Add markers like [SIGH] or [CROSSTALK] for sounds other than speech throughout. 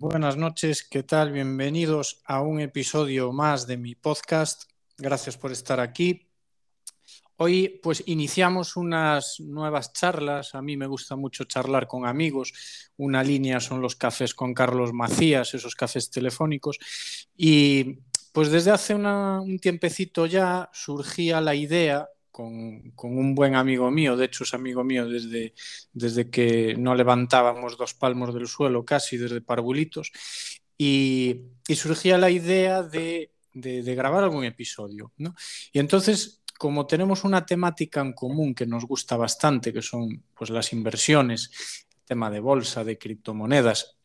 Buenas noches, ¿qué tal? Bienvenidos a un episodio más de mi podcast. Gracias por estar aquí. Hoy pues iniciamos unas nuevas charlas. A mí me gusta mucho charlar con amigos. Una línea son los cafés con Carlos Macías, esos cafés telefónicos. Y pues desde hace un tiempecito ya surgía la idea con, un buen amigo mío, de hecho es amigo mío desde, desde que no levantábamos dos palmos del suelo casi, desde Parvulitos, y, surgía la idea de, grabar algún episodio. Y entonces, como tenemos una temática en común que nos gusta bastante, que son pues, las inversiones, tema de bolsa, de criptomonedas,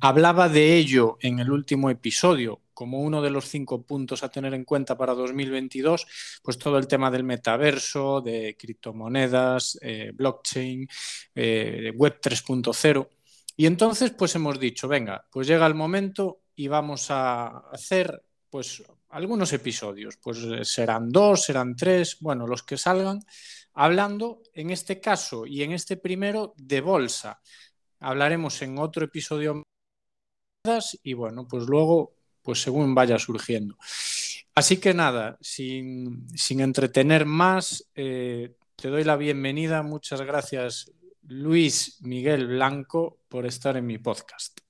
hablaba de ello en el último episodio, como uno de los cinco puntos a tener en cuenta para 2022, pues todo el tema del metaverso, de criptomonedas, eh, blockchain, eh, web 3.0. Y entonces, pues hemos dicho, venga, pues llega el momento y vamos a hacer, pues, algunos episodios. Pues eh, serán dos, serán tres, bueno, los que salgan, hablando, en este caso y en este primero, de bolsa. Hablaremos en otro episodio y bueno, pues luego pues según vaya surgiendo. Así que nada, sin, entretener más, eh, te doy la bienvenida. Muchas gracias, Luis Miguel Blanco, por estar en mi podcast.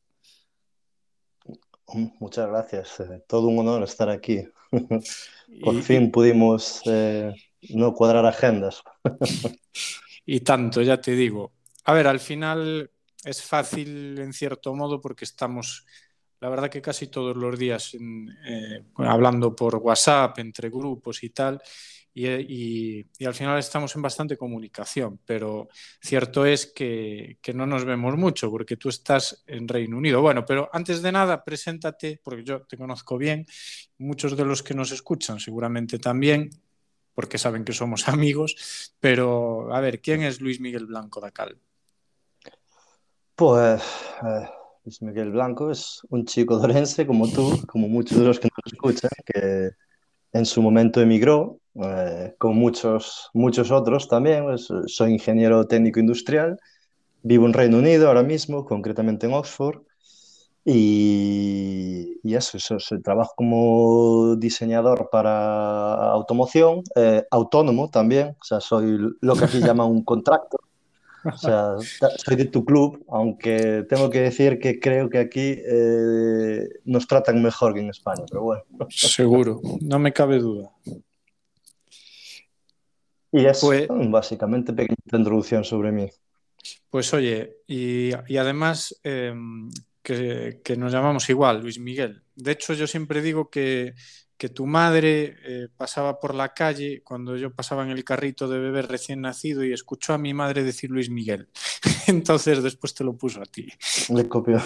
Muchas gracias. Eh, todo un honor estar aquí. [LAUGHS] por fin pudimos eh, no cuadrar agendas. [LAUGHS] y tanto, ya te digo. A ver, al final es fácil en cierto modo porque estamos la verdad que casi todos los días eh, hablando por WhatsApp, entre grupos y tal, y, al final estamos en bastante comunicación, pero cierto es que, no nos vemos mucho porque tú estás en Reino Unido. Bueno, pero antes de nada, preséntate, porque yo te conozco bien, muchos de los que nos escuchan seguramente también, porque saben que somos [LAUGHS] amigos, pero a ver, ¿quién es Luis Miguel Blanco Dacal? Pues... Eh, Luis Miguel Blanco es un chico dorense como tú, como muchos de los que nos escuchan, que en su momento emigró, eh, como muchos, muchos otros también. Pues, soy ingeniero técnico industrial, vivo en Reino Unido ahora mismo, concretamente en Oxford, y, y eso, eso, trabajo como diseñador para automoción, eh, autónomo también, o sea, soy lo que aquí [LAUGHS] llaman un contractor. O sea, soy de tu club, aunque tengo que decir que creo que aquí eh, nos tratan mejor que en España, pero bueno. Seguro, no me cabe duda. Y es pues, básicamente pequeña introducción sobre mí. Pues oye, y, además em, que, que, nos llamamos igual, Luis Miguel. De hecho, yo siempre digo que que tu madre eh, pasaba por la calle cuando yo pasaba en el carrito de bebé recién nacido y escuchó a mi madre decir Luis Miguel. [LAUGHS] Entonces después te lo puso a ti. Le copió.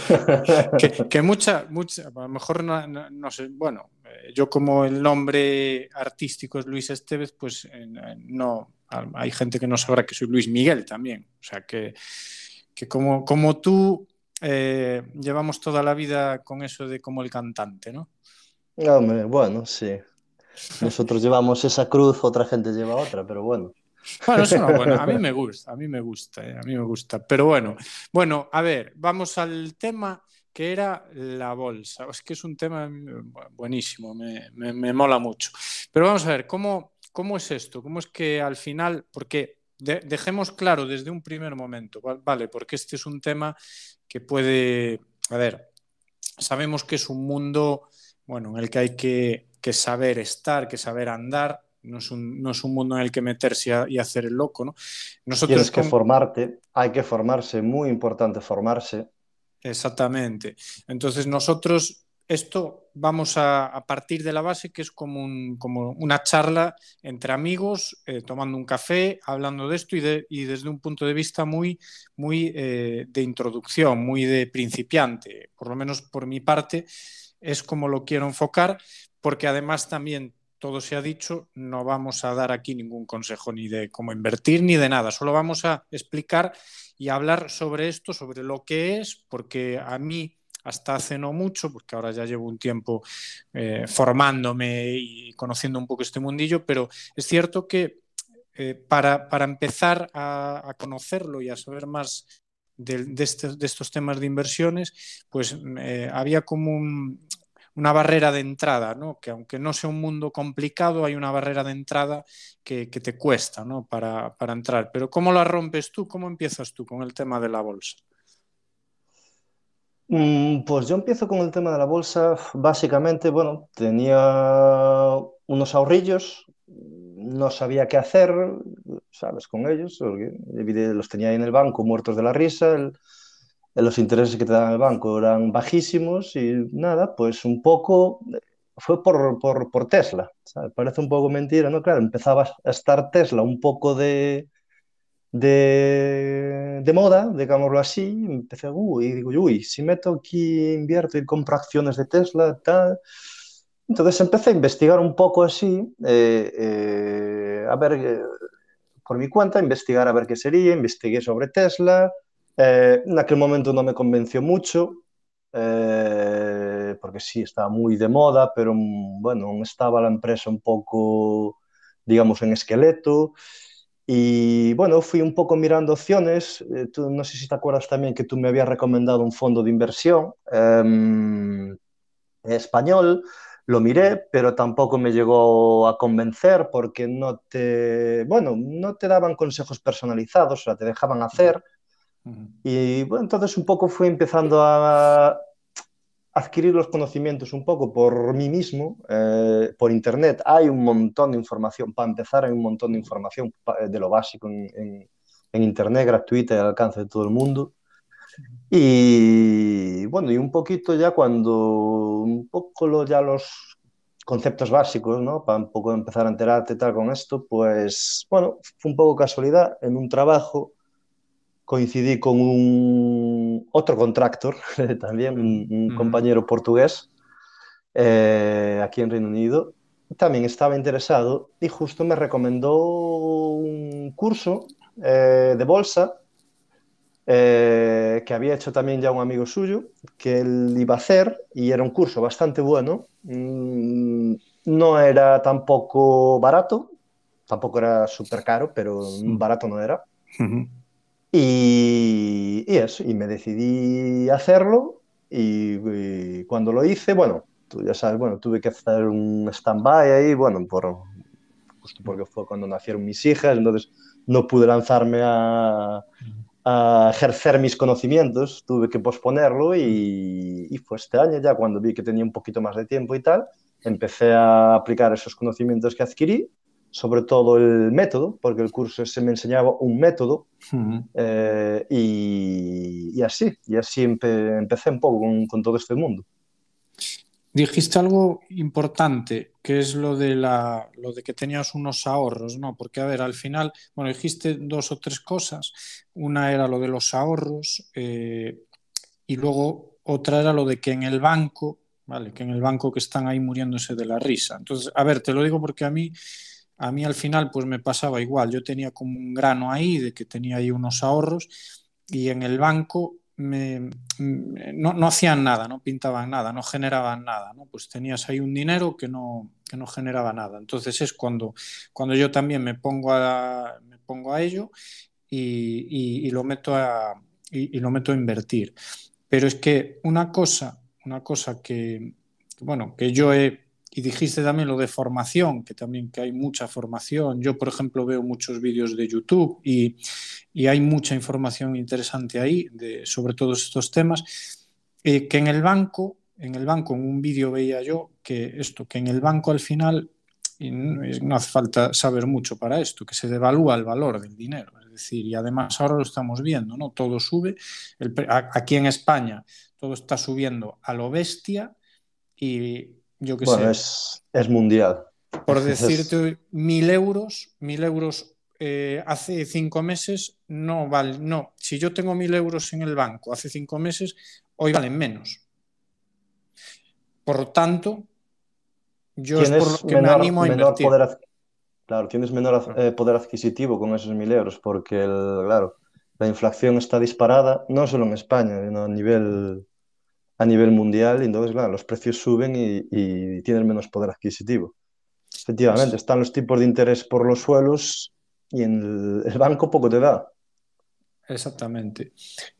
que, mucha, mucha, a lo mejor no, sé, bueno, eh, yo como el nombre artístico es Luis Estevez, pues eh, no, hay gente que no sabrá que soy Luis Miguel también. O sea que, que como, como tú llevamos toda la vida con eso de como el cantante, ¿no? Bueno, sí. Nosotros llevamos esa cruz, otra gente lleva otra, pero bueno. Bueno, eso no, bueno, a mí [LAUGHS] me gusta, a mí me gusta, eh, a mí me gusta. Pero bueno, bueno, a ver, vamos al tema que era la bolsa. Es que es un tema buenísimo, me, me, mola mucho. Pero vamos a ver, ¿cómo, ¿cómo es esto? ¿Cómo es que al final, porque dejemos claro desde un primer momento, ¿vale? Porque este es un tema que puede, a ver, sabemos que es un mundo bueno, en el que hay que, saber estar, que saber andar, no es, un, no es, un, mundo en el que meterse y hacer el loco, ¿no? Nosotros Tienes que formarte, hay que formarse, muy importante formarse. Exactamente. Entonces nosotros esto vamos a, partir de la base que es como, como una charla entre amigos, eh, tomando un café, hablando de esto y, de, y, desde un punto de vista muy, muy eh, de introducción, muy de principiante, por lo menos por mi parte es como lo quiero enfocar, porque además también todo se ha dicho, no vamos a dar aquí ningún consejo ni de cómo invertir ni de nada, solo vamos a explicar y hablar sobre esto, sobre lo que es, porque a mí hasta hace no mucho, porque ahora ya llevo un tiempo eh, formándome y conociendo un poco este mundillo, pero es cierto que eh, para, empezar a, conocerlo y a saber más de, de, este, de, estos temas de inversiones, pues eh, había como un, una barrera de entrada, ¿no? que aunque no sea un mundo complicado, hay una barrera de entrada que, te cuesta ¿no? para, para, entrar. Pero ¿cómo la rompes tú? ¿Cómo empiezas tú con el tema de la bolsa? Mm, pues yo empiezo con el tema de la bolsa, básicamente, bueno, tenía unos ahorrillos, no sabía qué hacer, ¿sabes? Con ellos, los tenía ahí en el banco muertos de la risa, los intereses que te dan el banco eran bajísimos y nada, pues un poco fue por, por, por Tesla. ¿sabes? Parece un poco mentira, ¿no? Claro, empezaba a estar Tesla un poco de, de, de moda, digámoslo así, y empecé, uy, digo, uy, si meto aquí, invierto y compro acciones de Tesla, tal. Entonces empecé a investigar un poco así, eh, eh, a ver, eh, por mi cuenta, investigar a ver qué sería, investigué sobre Tesla, eh, en aquel momento no me convenció mucho, eh, porque sí, estaba muy de moda, pero mm, bueno, estaba la empresa un poco, digamos, en esqueleto. Y bueno, fui un poco mirando opciones. Eh, tú, no sé si te acuerdas también que tú me habías recomendado un fondo de inversión eh, español. Lo miré, pero tampoco me llegó a convencer porque no te, bueno, no te daban consejos personalizados, o sea, te dejaban hacer. Y bueno, entonces un poco fui empezando a adquirir los conocimientos un poco por mí mismo, eh, por internet. Hay un montón de información, para empezar hay un montón de información de lo básico en, en, en internet, gratuita y al alcance de todo el mundo. Y bueno, y un poquito ya cuando, un poco lo, ya los conceptos básicos, ¿no? Para un poco empezar a enterarte tal con esto, pues bueno, fue un poco casualidad en un trabajo coincidí con un otro contractor, [LAUGHS] también un, un compañero portugués, eh, aquí en Reino Unido, también estaba interesado y justo me recomendó un curso eh, de bolsa eh, que había hecho también ya un amigo suyo, que él iba a hacer y era un curso bastante bueno. Mm, no era tampoco barato, tampoco era súper caro, pero barato no era. Uh -huh. Y, y, eso, y me decidí hacerlo y, y, cuando lo hice, bueno, tú ya sabes, bueno, tuve que hacer un stand-by ahí, bueno, por, justo porque fue cuando nacieron mis hijas, entonces no pude lanzarme a, a ejercer mis conocimientos, tuve que posponerlo y, y, fue este año ya cuando vi que tenía un poquito más de tiempo y tal, empecé a aplicar esos conocimientos que adquirí sobre todo el método, porque el curso se me enseñaba un método uh -huh. eh, y, y, así, y así empe empecé un poco con, con, todo este mundo. Dijiste algo importante, que es lo de, la, lo de que tenías unos ahorros, ¿no? Porque, a ver, al final, bueno, dijiste dos o tres cosas. Una era lo de los ahorros eh, y luego otra era lo de que en el banco, ¿vale? Que en el banco que están ahí muriéndose de la risa. Entonces, a ver, te lo digo porque a mí a mí al final pues me pasaba igual, yo tenía como un grano ahí de que tenía ahí unos ahorros y en el banco me, no, no, hacían nada, no pintaban nada, no generaban nada, ¿no? pues tenías ahí un dinero que no, que no generaba nada. Entonces es cuando, cuando yo también me pongo a, me pongo a ello y, y, lo meto a, y, y, lo meto a invertir. Pero es que una cosa, una cosa que, bueno, que yo he y dijiste también lo de formación, que también que hay mucha formación. Yo, por ejemplo, veo muchos vídeos de YouTube y, y hay mucha información interesante ahí de, sobre todos estos temas. Eh, que en el banco, en el banco, en un vídeo veía yo que esto, que en el banco al final, y no, no hace falta saber mucho para esto, que se devalúa el valor del dinero. Es decir, y además ahora lo estamos viendo, ¿no? Todo sube. El, aquí en España todo está subiendo a lo bestia y yo que bueno, sé. Es, es mundial. Por [LAUGHS] decirte mil euros, mil euros eh, hace cinco meses no vale. No, si yo tengo mil euros en el banco hace cinco meses, hoy valen menos. Por lo tanto, yo es por lo que menor, me animo a invertir. Poder, claro, tienes menor eh, poder adquisitivo con esos mil euros, porque el, claro, la inflación está disparada, no solo en España, sino a nivel a nivel mundial y entonces, claro, los precios suben y, y tienen menos poder adquisitivo. Efectivamente, están los tipos de interés por los suelos y en el, el banco poco te da. Exactamente.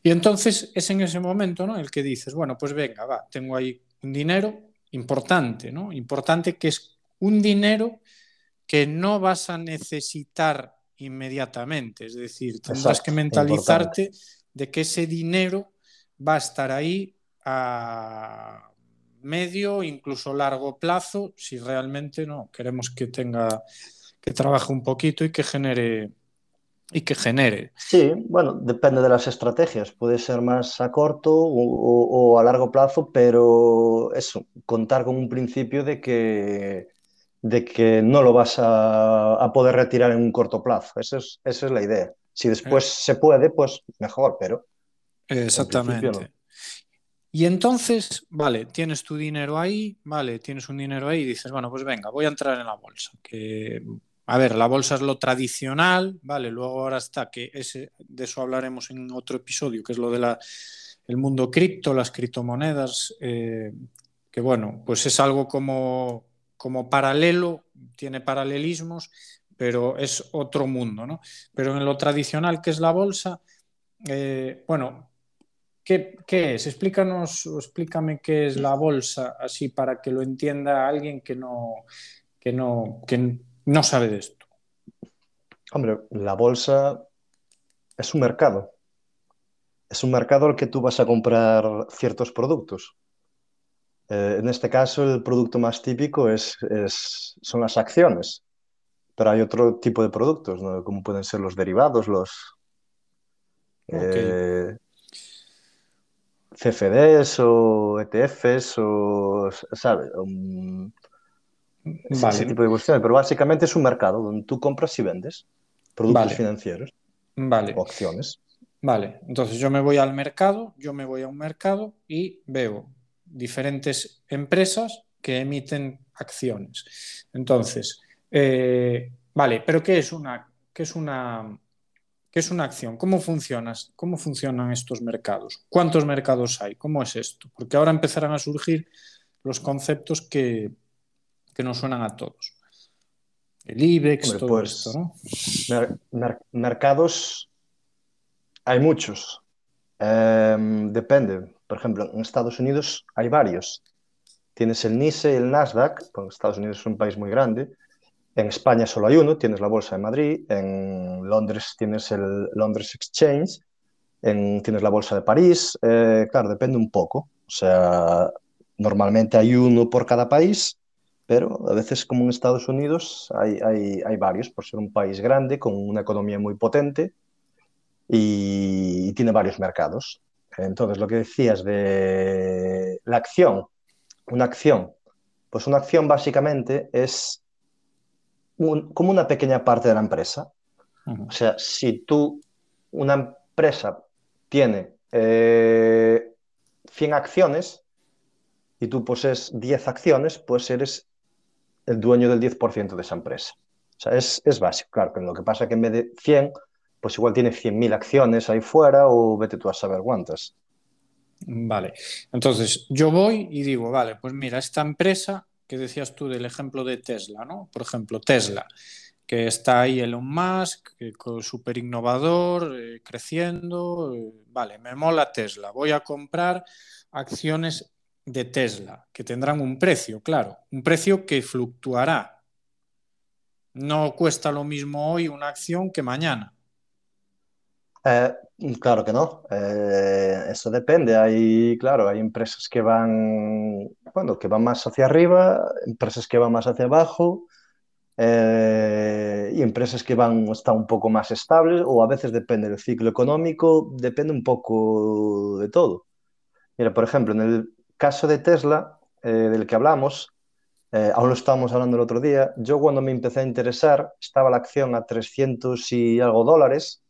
Y entonces es en ese momento, ¿no? El que dices, bueno, pues venga, va, tengo ahí un dinero importante, ¿no? Importante que es un dinero que no vas a necesitar inmediatamente. Es decir, tendrás Exacto, que mentalizarte importante. de que ese dinero va a estar ahí a medio, incluso largo plazo, si realmente no queremos que tenga, que trabaje un poquito y que genere y que genere. Sí, bueno, depende de las estrategias. Puede ser más a corto o, o- o a largo plazo, pero eso, contar con un principio de que, de que no lo vas a, a poder retirar en un corto plazo. Esa es, esa es la idea. Si después Eh, se puede, pues mejor, pero no. Y entonces, vale, tienes tu dinero ahí, vale, tienes un dinero ahí y dices, bueno, pues venga, voy a entrar en la bolsa. Que, a ver, la bolsa es lo tradicional, vale, luego ahora está, que ese, de eso hablaremos en otro episodio, que es lo de la, el mundo cripto, las criptomonedas, eh, que bueno, pues es algo como, como paralelo, tiene paralelismos, pero es otro mundo, ¿no? Pero en lo tradicional que es la bolsa, eh, bueno, ¿Qué, ¿Qué, es? Explícanos o explícame qué es la bolsa, así para que lo entienda alguien que no, que no, que no sabe de esto. Hombre, la bolsa es un mercado. Es un mercado al que tú vas a comprar ciertos productos. Eh, en este caso, el producto más típico es, es, son las acciones, pero hay otro tipo de productos, ¿no? Como pueden ser los derivados, los Okay. eh, CFDs o ETFs o, ¿sabes? Um, ese, ese, tipo de cuestiones. Pero básicamente es un mercado donde tú compras y vendes productos vale, financieros o vale, acciones. vale. Entonces yo me voy al mercado, yo me voy a un mercado y veo diferentes empresas que emiten acciones. Entonces, eh, vale, pero ¿qué es una, qué es una, qué es una acción? ¿Cómo funcionas? ¿Cómo funcionan estos mercados? ¿Cuántos mercados hay? ¿Cómo es esto? Porque ahora empezarán a surgir los conceptos que, que nos suenan a todos. El IBEX, todo pues, esto, ¿no? Mer mer mercados hay muchos. Eh, depende. Por ejemplo, en Estados Unidos hay varios. Tienes el NICE y el Nasdaq, porque Estados Unidos es un país muy grande. En España solo hay uno, tienes la Bolsa de Madrid. En Londres tienes el Londres Exchange. En, tienes la Bolsa de París. Eh, claro, depende un poco. O sea, normalmente hay uno por cada país, pero a veces, como en Estados Unidos, hay, hay, hay varios, por ser un país grande, con una economía muy potente y, y tiene varios mercados. Entonces, lo que decías de la acción, una acción, pues una acción básicamente es un, como una pequeña parte de la empresa. Uh -huh. O sea, si tú, una empresa tiene eh, 100 acciones y tú posees 10 acciones, pues eres el dueño del 10% de esa empresa. O sea, es, es básico, claro, lo que pasa es que en vez de 100, pues igual tiene 100.000 acciones ahí fuera o vete tú a saber cuántas. Vale, entonces yo voy y digo, vale, pues mira, esta empresa que decías tú del ejemplo de Tesla, ¿no? Por ejemplo, Tesla, que está ahí Elon Musk, súper innovador, eh, creciendo, eh, vale, me mola Tesla, voy a comprar acciones de Tesla, que tendrán un precio, claro, un precio que fluctuará. No cuesta lo mismo hoy una acción que mañana. Eh, claro que no, eh, eso depende. Hay, claro, hay empresas que van, bueno, que van más hacia arriba, empresas que van más hacia abajo eh, y empresas que van están un poco más estables o a veces depende del ciclo económico, depende un poco de todo. Mira, por ejemplo, en el caso de Tesla, del que hablamos, aún lo estábamos hablando el otro día, yo cuando me empecé a interesar estaba la acción a 300 y algo dólares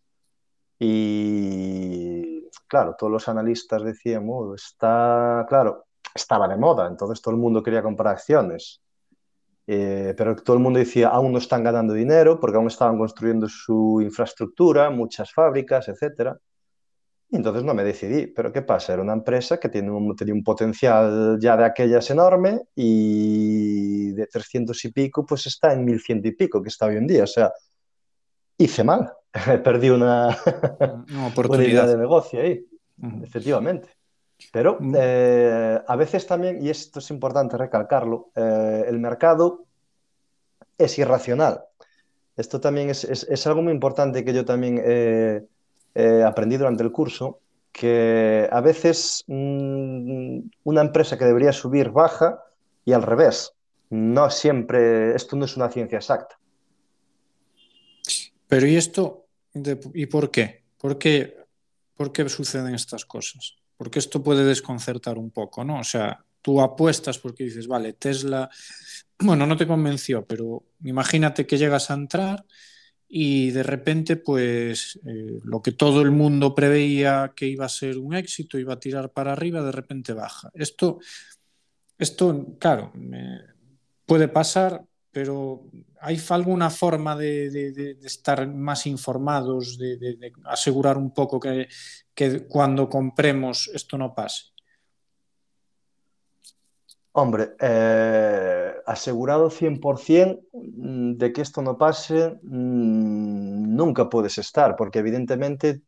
y claro, todos los analistas decían, oh, está, claro, estaba de moda, entonces todo el mundo quería comprar acciones. Eh, pero todo el mundo decía, aún no están ganando dinero porque aún estaban construyendo su infraestructura, muchas fábricas, etc. Y entonces no me decidí. Pero ¿qué pasa? Era una empresa que tiene un, tenía un potencial ya de aquellas enorme y de 300 y pico, pues está en 1100 y pico, que está hoy en día. O sea, hice mal. [LAUGHS] perdí una, una oportunidad [LAUGHS] una idea de negocio ahí, uh -huh. efectivamente. Pero eh, a veces también, y esto es importante recalcarlo, eh, el mercado es irracional. Esto también es, es, es, algo muy importante que yo también eh, aprendí durante el curso, que a veces mmm, una empresa que debería subir baja y al revés. No siempre, esto no es una ciencia exacta. Pero ¿y esto? ¿Y por qué? ¿Por qué? ¿Por qué suceden estas cosas? Porque esto puede desconcertar un poco, ¿no? O sea, tú apuestas porque dices, vale, Tesla, [CLEARS THROAT] bueno, no te convenció, pero imagínate que llegas a entrar y de repente, pues eh, lo que todo el mundo preveía que iba a ser un éxito, iba a tirar para arriba, de repente baja. Esto, esto claro, puede pasar, pero ¿hay alguna forma de, estar más informados, de, asegurar un poco que, cuando compremos esto no pase? Hombre, eh, asegurado 100% mm, de que esto no pase, mmm, nunca puedes estar, porque evidentemente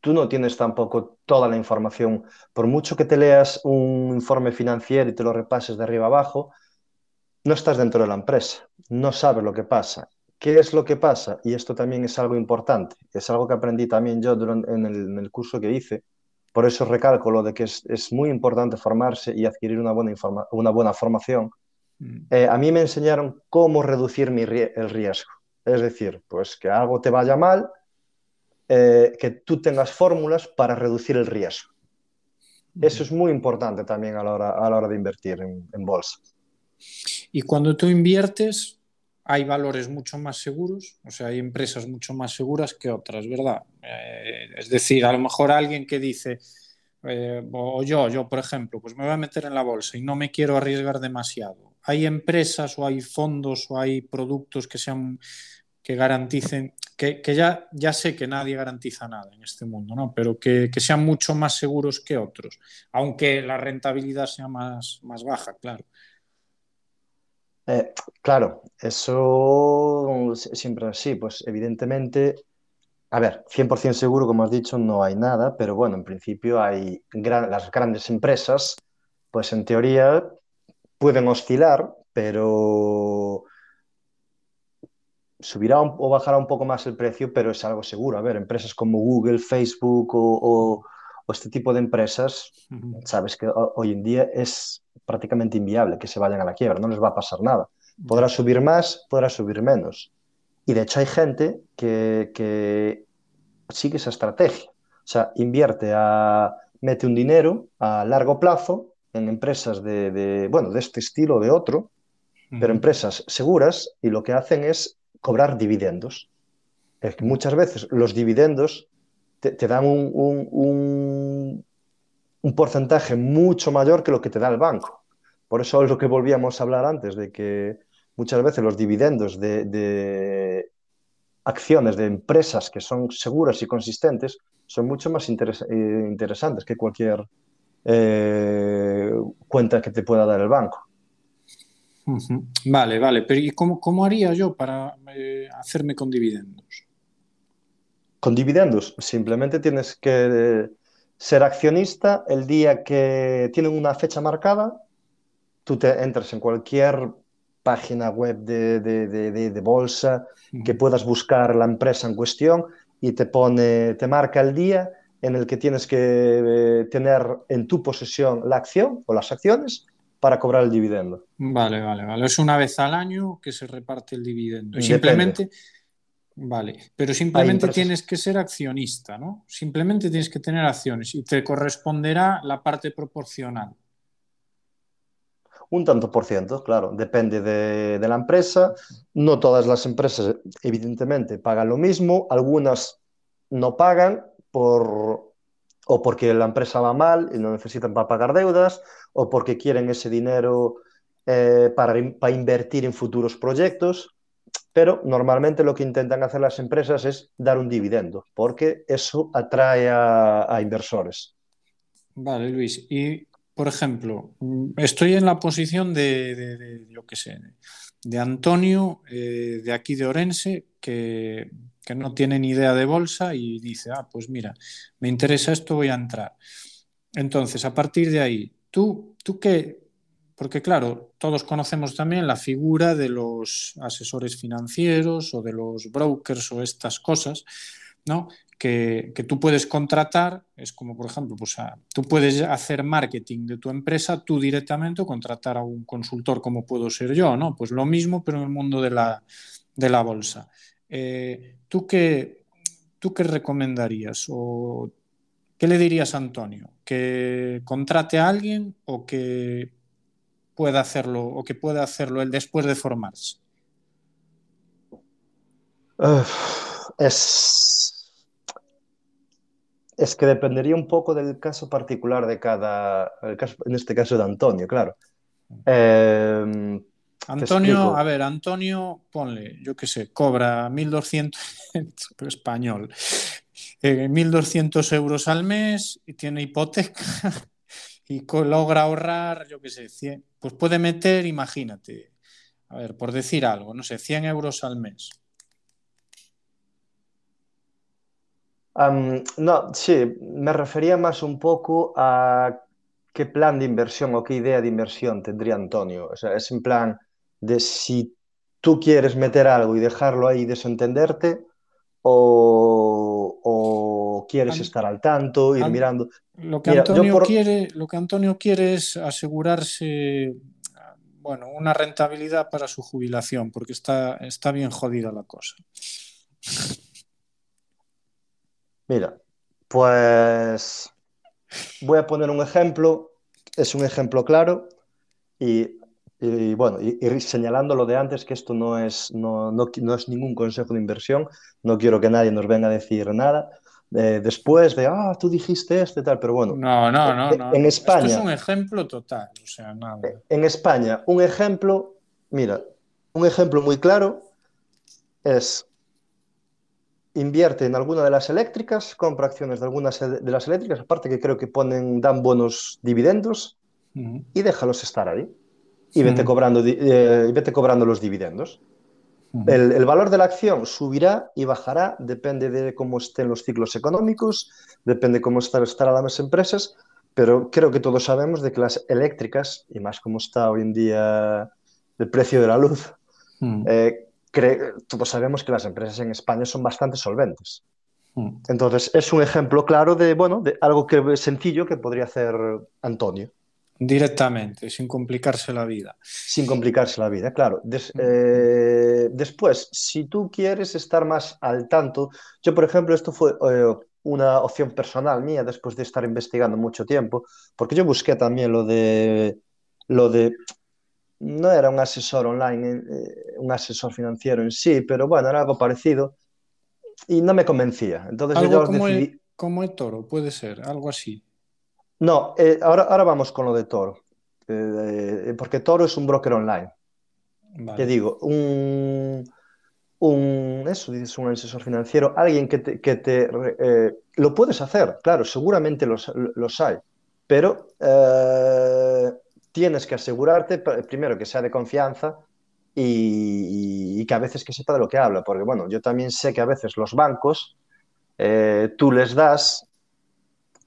tú no tienes tampoco toda la información. Por mucho que te leas un informe financiero y te lo repases de arriba abajo, no estás dentro de la empresa, no sabes lo que pasa. ¿Qué es lo que pasa? Y esto también es algo importante, es algo que aprendí también yo durante, en, el, en el curso que hice, por eso recalco lo de que es, es muy importante formarse y adquirir una buena, una buena formación. Mm. Eh, a mí me enseñaron cómo reducir mi, el riesgo. Es decir, pues que algo te vaya mal, eh, que tú tengas fórmulas para reducir el riesgo. Mm. Eso es muy importante también a la hora, a la hora de invertir en, en bolsa. Y cuando tú inviertes, hay valores mucho más seguros, o sea, hay empresas mucho más seguras que otras, ¿verdad? Eh, es decir, a lo mejor alguien que dice, eh, o yo, yo por ejemplo, pues me voy a meter en la bolsa y no me quiero arriesgar demasiado. Hay empresas o hay fondos o hay productos que sean que garanticen, que, ya, ya sé que nadie garantiza nada en este mundo, ¿no? pero que, que sean mucho más seguros que otros, aunque la rentabilidad sea más, más baja, claro. Eh, claro, eso siempre así, pues evidentemente, a ver, 100% seguro, como has dicho, no hay nada, pero bueno, en principio hay las grandes empresas, pues en teoría pueden oscilar, pero subirá un, o bajará un poco más el precio, pero es algo seguro. A ver, empresas como Google, Facebook o, o este tipo de empresas, uh -huh. sabes que hoy en día es prácticamente inviable que se vayan a la quiebra, no les va a pasar nada. Podrá subir más, podrá subir menos. Y de hecho hay gente que, que sigue esa estrategia. O sea, invierte a, mete un dinero a largo plazo en empresas de, de bueno, de este estilo o de otro, uh -huh. pero empresas seguras y lo que hacen es cobrar dividendos. Es que muchas veces los dividendos te, te dan un, un, un, porcentaje mucho mayor que lo que te da el banco. Por eso es lo que volvíamos a hablar antes, de que muchas veces los dividendos de, de acciones de empresas que son seguras y consistentes son mucho más eh, interesantes que cualquier eh, cuenta que te pueda dar el banco. Vale, vale, pero ¿y cómo, cómo haría yo para eh, hacerme con dividendos? Con dividendos, simplemente tienes que ser accionista el día que tienen una fecha marcada, tú te entras en cualquier página web de, de, de, de bolsa que puedas buscar la empresa en cuestión y te pone, te marca el día en el que tienes que eh, tener en tu posesión la acción o las acciones para cobrar el dividendo. Vale, vale, vale. Es una vez al año que se reparte el dividendo. Y simplemente, Vale, pero simplemente tienes que ser accionista, ¿no? Simplemente tienes que tener acciones y te corresponderá la parte proporcional. Un tanto por ciento, claro, depende de, de, la empresa. No todas las empresas, evidentemente, pagan lo mismo, algunas no pagan por, o porque la empresa va mal y no necesitan para pagar deudas, o porque quieren ese dinero eh, para, para invertir en futuros proyectos pero normalmente lo que intentan hacer las empresas es dar un dividendo, porque eso atrae a, inversores. Vale, Luis. Y, por ejemplo, estoy en la posición de, de, de yo qué sé, de Antonio, eh, de aquí de Orense, que, que no tiene ni idea de bolsa y dice, ah, pues mira, me interesa esto, voy a entrar. Entonces, a partir de ahí, ¿tú, tú qué? Porque claro, todos conocemos también la figura de los asesores financieros o de los brokers o estas cosas, ¿no? Que, tú puedes contratar, es como por ejemplo, pues tú puedes hacer marketing de tu empresa tú directamente o contratar a un consultor como puedo ser yo, ¿no? Pues lo mismo, pero en el mundo de la, de la bolsa. Eh, ¿tú, qué, ¿Tú qué recomendarías o qué le dirías a Antonio? ¿Que contrate a alguien o que pueda hacerlo o que pueda hacerlo él después de formarse? Uh, es, es que dependería un poco del caso particular de cada, caso, en este caso de Antonio, claro. Eh, Antonio, a ver, Antonio, ponle, yo qué sé, cobra 1.200, [LAUGHS] español, eh, 1.200 euros al mes y tiene hipoteca y logra ahorrar, yo qué sé, 100, pues puede meter, imagínate, a ver, por decir algo, no sé, 100 euros al mes. No, sí, me refería más un poco a qué plan de inversión o qué idea de inversión tendría Antonio. O sea, es en plan, de si tú quieres meter algo y dejarlo ahí y desentenderte o, o quieres An estar al tanto, ir An mirando. Lo que, Mira, Antonio por... quiere, lo que Antonio quiere es asegurarse bueno, una rentabilidad para su jubilación, porque está, está bien jodida la cosa. Mira, pues voy a poner un ejemplo, es un ejemplo claro y y bueno, y, y, señalando lo de antes, que esto no es, no, no, no, es ningún consejo de inversión, no quiero que nadie nos venga a decir nada. Eh, después de, ah, tú dijiste este tal, pero bueno. No, no, no. En, no. en España. Esto es un ejemplo total, o sea, nada. En España, un ejemplo, mira, un ejemplo muy claro es invierte en alguna de las eléctricas, compra acciones de algunas de las eléctricas, aparte que creo que ponen, dan buenos dividendos uh -huh. y déjalos estar ahí y vete, cobrando, eh, vete cobrando los dividendos. El, el, valor de la acción subirá y bajará, depende de cómo estén los ciclos económicos, depende de cómo estarán las empresas, pero creo que todos sabemos de que las eléctricas, y más como está hoy en día el precio de la luz, -huh. eh, todos sabemos que las empresas en España son bastante solventes. -huh. Entonces, es un ejemplo claro de, bueno, de algo que, sencillo que podría hacer Antonio. Directamente, sin complicarse la vida. Sin complicarse la vida, claro. Des, eh, después, si tú quieres estar más al tanto, yo, por ejemplo, esto fue eh, una opción personal mía después de estar investigando mucho tiempo, porque yo busqué también lo de, lo de no era un asesor online, eh, un asesor financiero en sí, pero bueno, era algo parecido y no me convencía. Entonces algo yo como, decidí... el, como el toro, puede ser, algo así. No, eh, ahora, ahora vamos con lo de Toro. Eh, porque Toro es un broker online. Vale. ¿Qué digo? Un, un, eso dices, un asesor financiero, alguien que te, que te eh, lo puedes hacer, claro, seguramente los, los hay, pero eh, tienes que asegurarte primero que sea de confianza y, y, que a veces que sepa de lo que habla, porque bueno, yo también sé que a veces los bancos eh, tú les das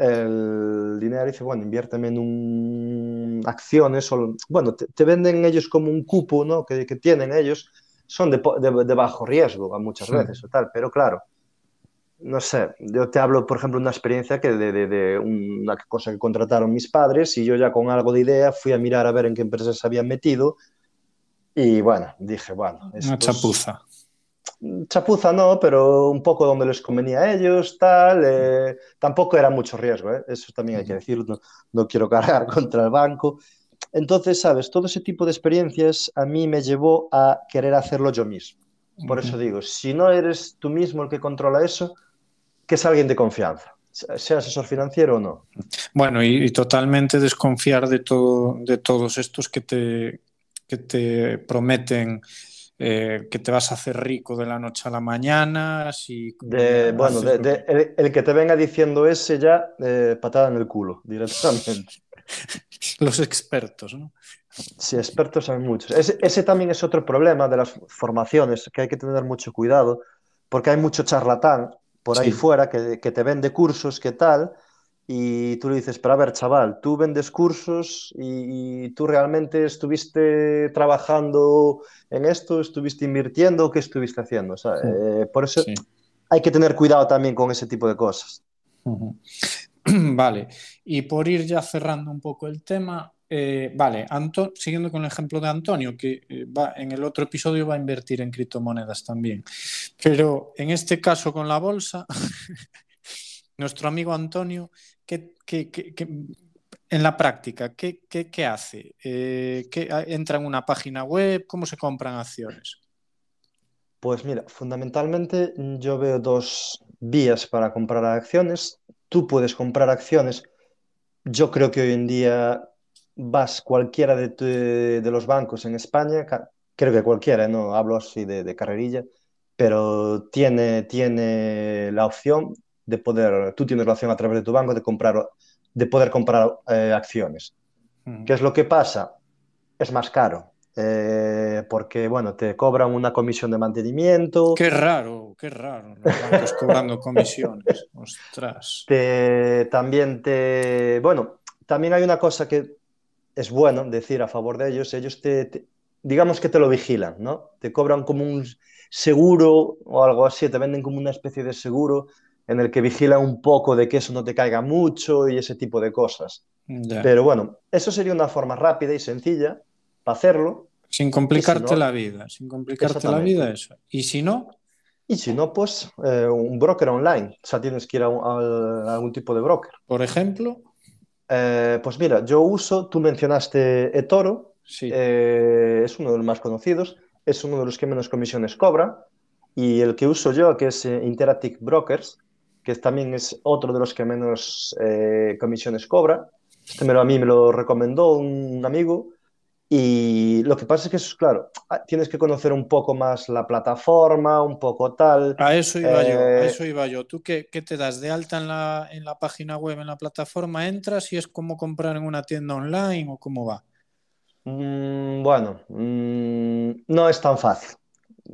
el dinero dice, bueno, inviérteme en un... acciones, o, bueno, te, te, venden ellos como un cupo, ¿no? Que, que tienen ellos, son de, de, de, bajo riesgo muchas sí. veces o tal, pero claro, no sé, yo te hablo, por ejemplo, de una experiencia que de, de, de, una cosa que contrataron mis padres y yo ya con algo de idea fui a mirar a ver en qué empresas se habían metido y bueno, dije, bueno... Una chapuza chapuza no, pero un poco donde les convenía a ellos, tal. Eh, tampoco era mucho riesgo, ¿eh? eso también hay que decirlo. No, no, quiero cargar [LAUGHS] contra el banco. Entonces, sabes, todo ese tipo de experiencias a mí me llevó a querer hacerlo yo mismo. Por eso digo, si no eres tú mismo el que controla eso, que es alguien de confianza, sea asesor financiero o no. Bueno, y, y totalmente desconfiar de, todo, de todos estos que te, que te prometen eh, que te vas a hacer rico de la noche a la mañana. Si de, bueno, de, de, el, el, que te venga diciendo ese ya, eh, patada en el culo, [LAUGHS] directamente. [LAUGHS] Los expertos, ¿no? Sí, expertos hay muchos. Ese, ese, también es otro problema de las formaciones, que hay que tener mucho cuidado, porque hay mucho charlatán por ahí Sí. fuera que, que te vende cursos, que tal, y tú le dices, pero a ver, chaval, tú vendes cursos y, y tú realmente estuviste trabajando en esto, estuviste invirtiendo, ¿qué estuviste haciendo? O sea, Sí. eh, por eso Sí. hay que tener cuidado también con ese tipo de cosas. [CLEARS THROAT] Vale, y por ir ya cerrando un poco el tema, eh, vale, Anto- siguiendo con el ejemplo de Antonio, que eh, va, en el otro episodio va a invertir en criptomonedas también, pero en este caso con la bolsa, [LAUGHS] nuestro amigo Antonio, ¿qué, qué- qué- en la práctica, ¿qué, qué- hace? Eh, ¿qué- ¿Entra en una página web? ¿Cómo se compran acciones? Pues mira, fundamentalmente yo veo dos vías para comprar acciones. Tú puedes comprar acciones. Yo creo que hoy en día vas cualquiera de, de los bancos en España, creo que cualquiera, ¿eh? no hablo así de, de carrerilla, pero tiene, tiene la opción de poder, tú tienes la opción a través de tu banco de comprar, de poder comprar eh, acciones. Ujú. ¿Qué es lo que pasa? Es más caro, eh, porque bueno, te cobran una comisión de mantenimiento. Qué raro, qué raro, los bancos cobrando comisiones. [LAUGHS] Ostras. Te- también te, bueno, también hay una cosa que es bueno decir a favor de ellos, ellos te, te- digamos que te lo vigilan, ¿no? Te cobran como un seguro o algo así, te venden como una especie de seguro en el que vigilan un poco de que eso no te caiga mucho y ese tipo de cosas. Ya. Pero bueno, eso sería una forma rápida y sencilla para hacerlo. Sin complicarte Y si no- la vida, sin complicarte la vida eso. Y si no, Y si no, pues eh, un broker online. O sea, tienes que ir a, un- a algún tipo de broker. por ejemplo, Eh, pues mira, yo uso, tú mencionaste eToro, sí. eh, es uno de los más conocidos, es uno de los que menos comisiones cobra, y el que uso yo, que es Interactive Brokers, que también es otro de los que menos eh, comisiones cobra. Este me lo, a mí me lo recomendó un amigo, y lo que pasa es que, eso, claro, ah, tienes que conocer un poco más la plataforma, un poco tal. A eso iba yo, a Eh, eso iba yo. ¿Tú qué, qué te das de alta en la, en la página web, en la plataforma? ¿Entras y es como comprar en una tienda online o cómo va? Mm, bueno, mm, no es tan fácil,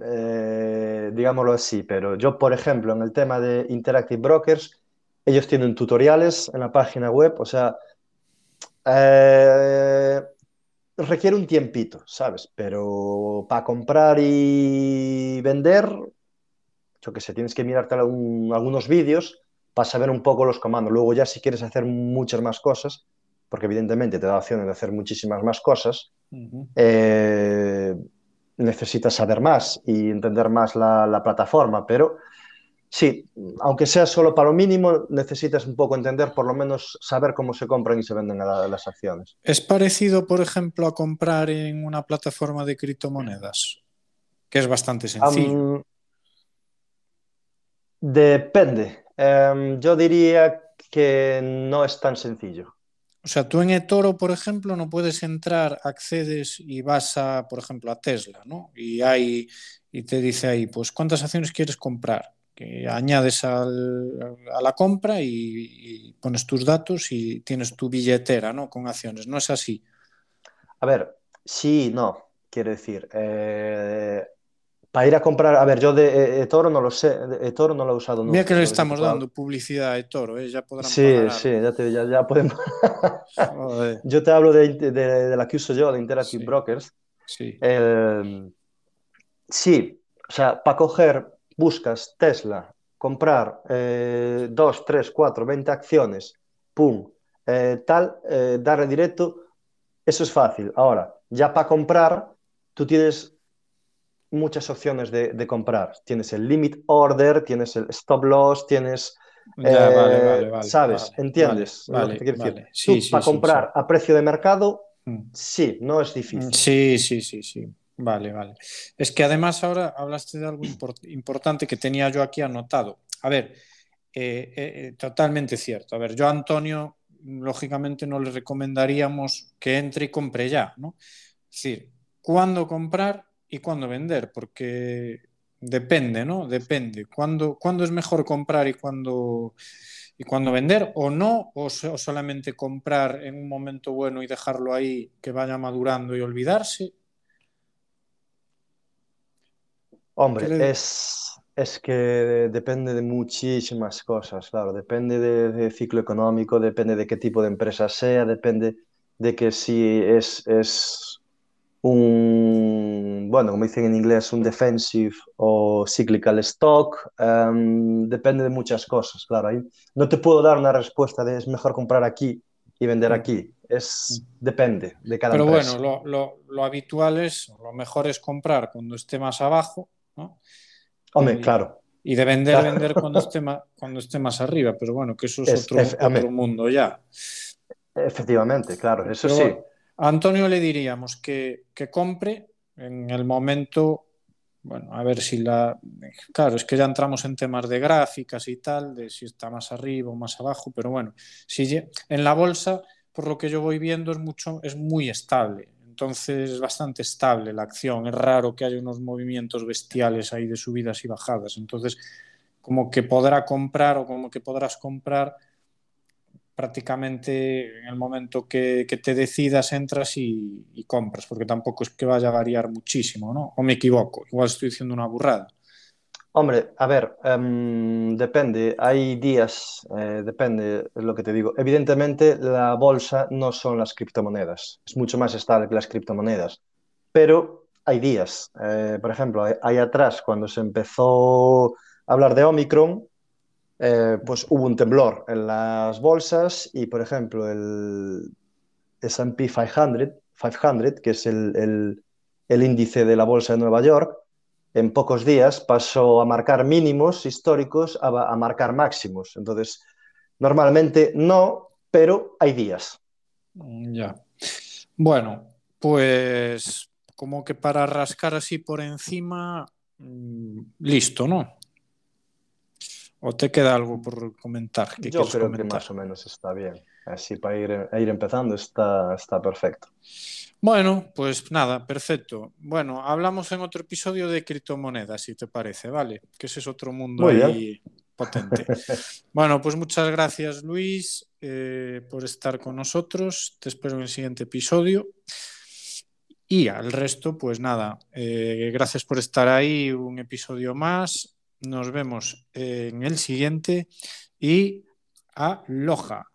eh, digámoslo así, pero yo, por ejemplo, en el tema de Interactive Brokers, ellos tienen tutoriales en la página web, o sea, eh, requiere un tiempito, ¿sabes? Pero para comprar y vender, yo qué sé, tienes que mirarte algún- algunos vídeos para saber un poco los comandos. Luego ya si quieres hacer muchas más cosas, porque evidentemente te da opciones de hacer muchísimas más cosas, eh, necesitas saber más y entender más la, la plataforma, pero sí, aunque sea solo para lo mínimo, necesitas un poco entender, por lo menos saber cómo se compran y se venden la- las acciones. ¿Es parecido, por ejemplo, a comprar en una plataforma de criptomonedas? Que es bastante sencillo. Depende. Em, yo diría que no es tan sencillo. O sea, tú en eToro, por ejemplo, no puedes entrar, accedes y vas a, por ejemplo, a Tesla, ¿no? Y hay, y te dice ahí, pues, ¿cuántas acciones quieres comprar? Que añades a la compra y, y pones tus datos y tienes tu billetera, ¿no? Con acciones. No es así. A ver, sí, no, quiero decir, eh, para ir a comprar, a ver, yo de eh, eToro no lo sé, eToro no lo he usado nunca. Mira que le estamos dando publicidad a eToro, ¿eh? Ya podrán Sí, sí, ya, te- ya, ya. Joder, [LAUGHS] Yo te hablo de, de- de la que uso yo, de Interactive Sí. Brokers. sí. Eh, sí, o sea, para coger, buscas Tesla, comprar eh, 2, 3, 4, 20 acciones, pum, eh, tal, eh, darle directo, eso es fácil. Ahora, ya para comprar, tú tienes muchas opciones de, de comprar. Tienes el limit order, tienes el stop loss, tienes... Ya, eh, vale, vale, vale. ¿Sabes? ¿Entiendes vale, lo que te quiero vale, decir? vale. Sí, Tú, sí, para sí, comprar a precio de mercado, sí. Mm. sí, no es difícil. Sí, sí, sí, sí. Vale, vale. Es que además ahora hablaste de algo import- importante que tenía yo aquí anotado. A ver, eh, eh, totalmente cierto. A ver, yo a Antonio, lógicamente, no le recomendaríamos que entre y compre ya, ¿no? Es decir, cuándo comprar y cuándo vender, porque depende, ¿no? Depende. ¿Cuándo, cuándo es mejor comprar y cuándo, y cuándo vender? ¿O no? ¿O, so- o solamente comprar en un momento bueno y dejarlo ahí que vaya madurando y olvidarse? Hombre, ¿Qué le- es, Es que depende de muchísimas cosas, claro. Depende de, de ciclo económico, depende de qué tipo de empresa sea, depende de que si es, es un, bueno, como dicen en inglés, un defensive o cyclical stock. em, depende de muchas cosas, claro. Ahí no te puedo dar una respuesta de es mejor comprar aquí y vender aquí. Es, depende de cada Pero empresa. bueno, lo, lo- lo habitual es, lo mejor es comprar cuando esté más abajo, ¿no? Hombre, Y, claro. y de vender, Claro. vender cuando [LAUGHS] esté, ma- cuando esté más arriba. Pero bueno, que eso es, Es- otro, otro mundo ya. Efectivamente, claro, eso Pero sí. A Antonio le diríamos que, que compre en el momento, bueno, a ver si la... Claro, es que ya entramos en temas de gráficas y tal, de si está más arriba o más abajo, pero bueno, si en la bolsa, por lo que yo voy viendo, es, mucho, es muy estable. Entonces es bastante estable la acción. Es raro que haya unos movimientos bestiales ahí de subidas y bajadas. Entonces, como que podrá comprar o como que podrás comprar prácticamente en el momento que, te decidas entras y, compras, porque tampoco es que vaya a variar muchísimo, ¿no? O me equivoco, igual estoy diciendo una burrada. Hombre, a ver, um, depende, hay días, eh, depende, lo que te digo. Evidentemente, la bolsa no son las criptomonedas, es mucho más estable que las criptomonedas, pero hay días. Eh, por ejemplo, ahí atrás, cuando se empezó a hablar de Omicron, eh, pues hubo un temblor en las bolsas y, por ejemplo, el S&P 500, 500, que es el, el, índice de la bolsa de Nueva York, en pocos días pasó a marcar mínimos históricos a, marcar máximos. Entonces, normalmente no, pero hay días. Ya. Bueno, pues como que para rascar así por encima, mmm, listo, ¿no? ¿O te queda algo por comentar? Que Yo creo comentar? que más o menos está bien. Así para ir, ir empezando está, está perfecto. Bueno, pues nada, perfecto. Bueno, hablamos en otro episodio de criptomonedas, si te parece, ¿vale? Que ese es otro mundo ahí potente. [LAUGHS] bueno, pues muchas gracias, Luis, eh, por estar con nosotros. Te espero en el siguiente episodio. Y al resto, pues nada, eh, gracias por estar ahí, un episodio más. Nos vemos en el siguiente y aloha.